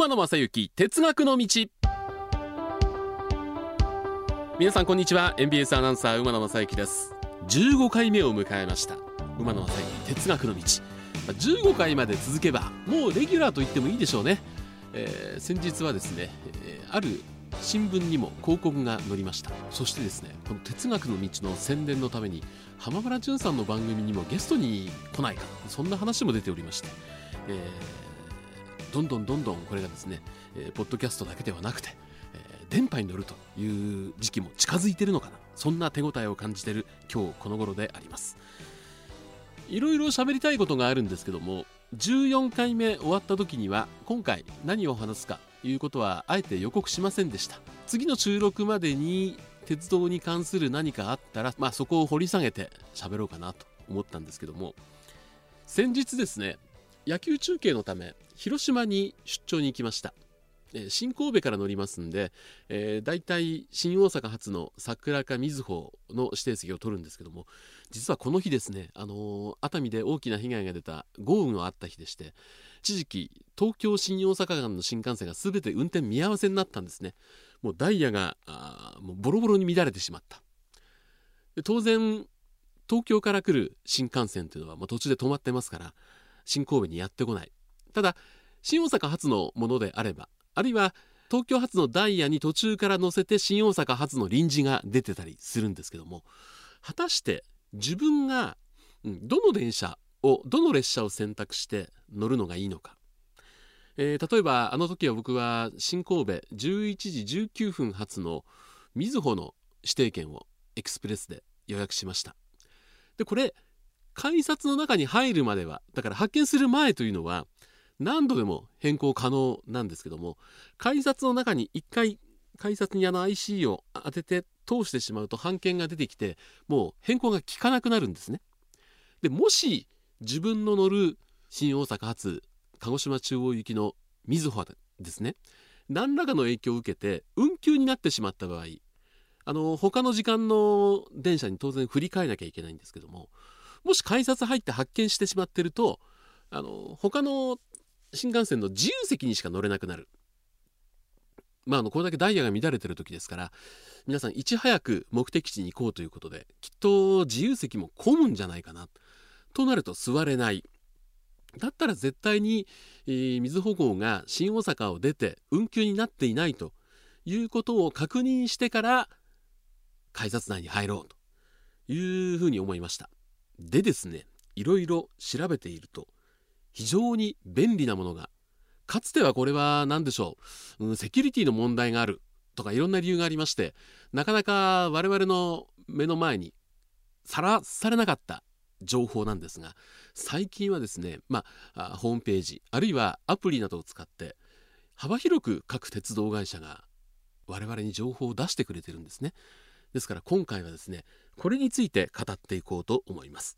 馬野正幸哲学の道。皆さんこんにちは。NBS アナウンサー馬野正幸です。15回目を迎えました。馬野正幸哲学の道。15回まで続けばもうレギュラーと言ってもいいでしょうね、えー、先日はですね、えー、ある新聞にも広告が載りました。そしてですねこの哲学の道の宣伝のために浜村淳さんの番組にもゲストに来ないかそんな話も出ておりまして、えーどんどんどんどんこれがですね、えー、ポッドキャストだけではなくて、えー、電波に乗るという時期も近づいてるのかな。そんな手応えを感じてる今日この頃であります。いろいろ喋りたいことがあるんですけども14回目終わった時には今回何を話すかということはあえて予告しませんでした。次の収録までに鉄道に関する何かあったら、まあ、そこを掘り下げて喋ろうかなと思ったんですけども先日ですね野球中継のため広島に出張に行きました、えー、新神戸から乗りますんで、えー、大体新大阪発の桜か瑞穂の指定席を取るんですけども実はこの日ですね、あのー、熱海で大きな被害が出た豪雨のあった日でして一時期東京新大阪間の新幹線が全て運転見合わせになったんですね。もうダイヤがあもうボロボロに乱れてしまった。当然東京から来る新幹線というのはもう途中で止まってますから新神戸にやってこない。ただ新大阪発のものであればあるいは東京発のダイヤに途中から乗せて新大阪発の臨時が出てたりするんですけども果たして自分がどの電車をどの列車を選択して乗るのがいいのか、えー、例えばあの時は僕は新神戸11時19分発のみずほの指定券をエクスプレスで予約しました。でこれ改札の中に入るまではだから発見する前というのは何度でも変更可能なんですけども改札の中に1回改札にあの IC を当てて通してしまうと判件が出てきてもう変更が効かなくなるんですね。でもし自分の乗る新大阪発鹿児島中央行きのみずほですね何らかの影響を受けて運休になってしまった場合あの他の時間の電車に当然振り替えなきゃいけないんですけどももし改札入って発見してしまってるとあの他の新幹線の自由席にしか乗れなくなる。まあ、あのこれだけダイヤが乱れてる時ですから皆さんいち早く目的地に行こうということできっと自由席も混むんじゃないかなとなると座れないだったら絶対に、えー、水保号が新大阪を出て運休になっていないということを確認してから改札内に入ろうというふうに思いましたでですねいろいろ調べていると非常に便利なものがかつてはこれは何でしょう、うん、セキュリティの問題があるとかいろんな理由がありましてなかなか我々の目の前にさらされなかった情報なんですが最近はですね、まあ、ホームページあるいはアプリなどを使って幅広く各鉄道会社が我々に情報を出してくれてるんですね。ですから今回はですねこれについて語っていこうと思います。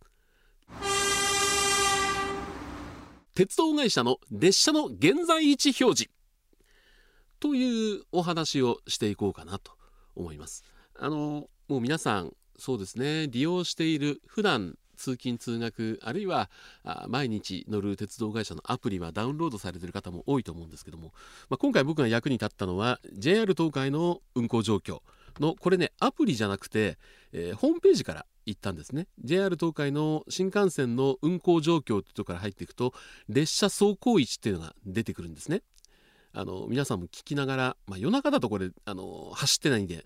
鉄道会社の列車の現在位置表示。というお話をしていこうかなと思います。あのもう皆さんそうですね。利用している普段通勤通学あるいは毎日乗る鉄道会社のアプリはダウンロードされている方も多いと思うんですけども、まあ、今回僕が役に立ったのは JR 東海の運行状況。のこれねアプリじゃなくて、えー、ホームページから行ったんですね。JR 東海の新幹線の運行状況ってところから入っていくと列車走行位置っていうのが出てくるんですね。あの皆さんも聞きながら、まあ、夜中だとこれあの走ってないんで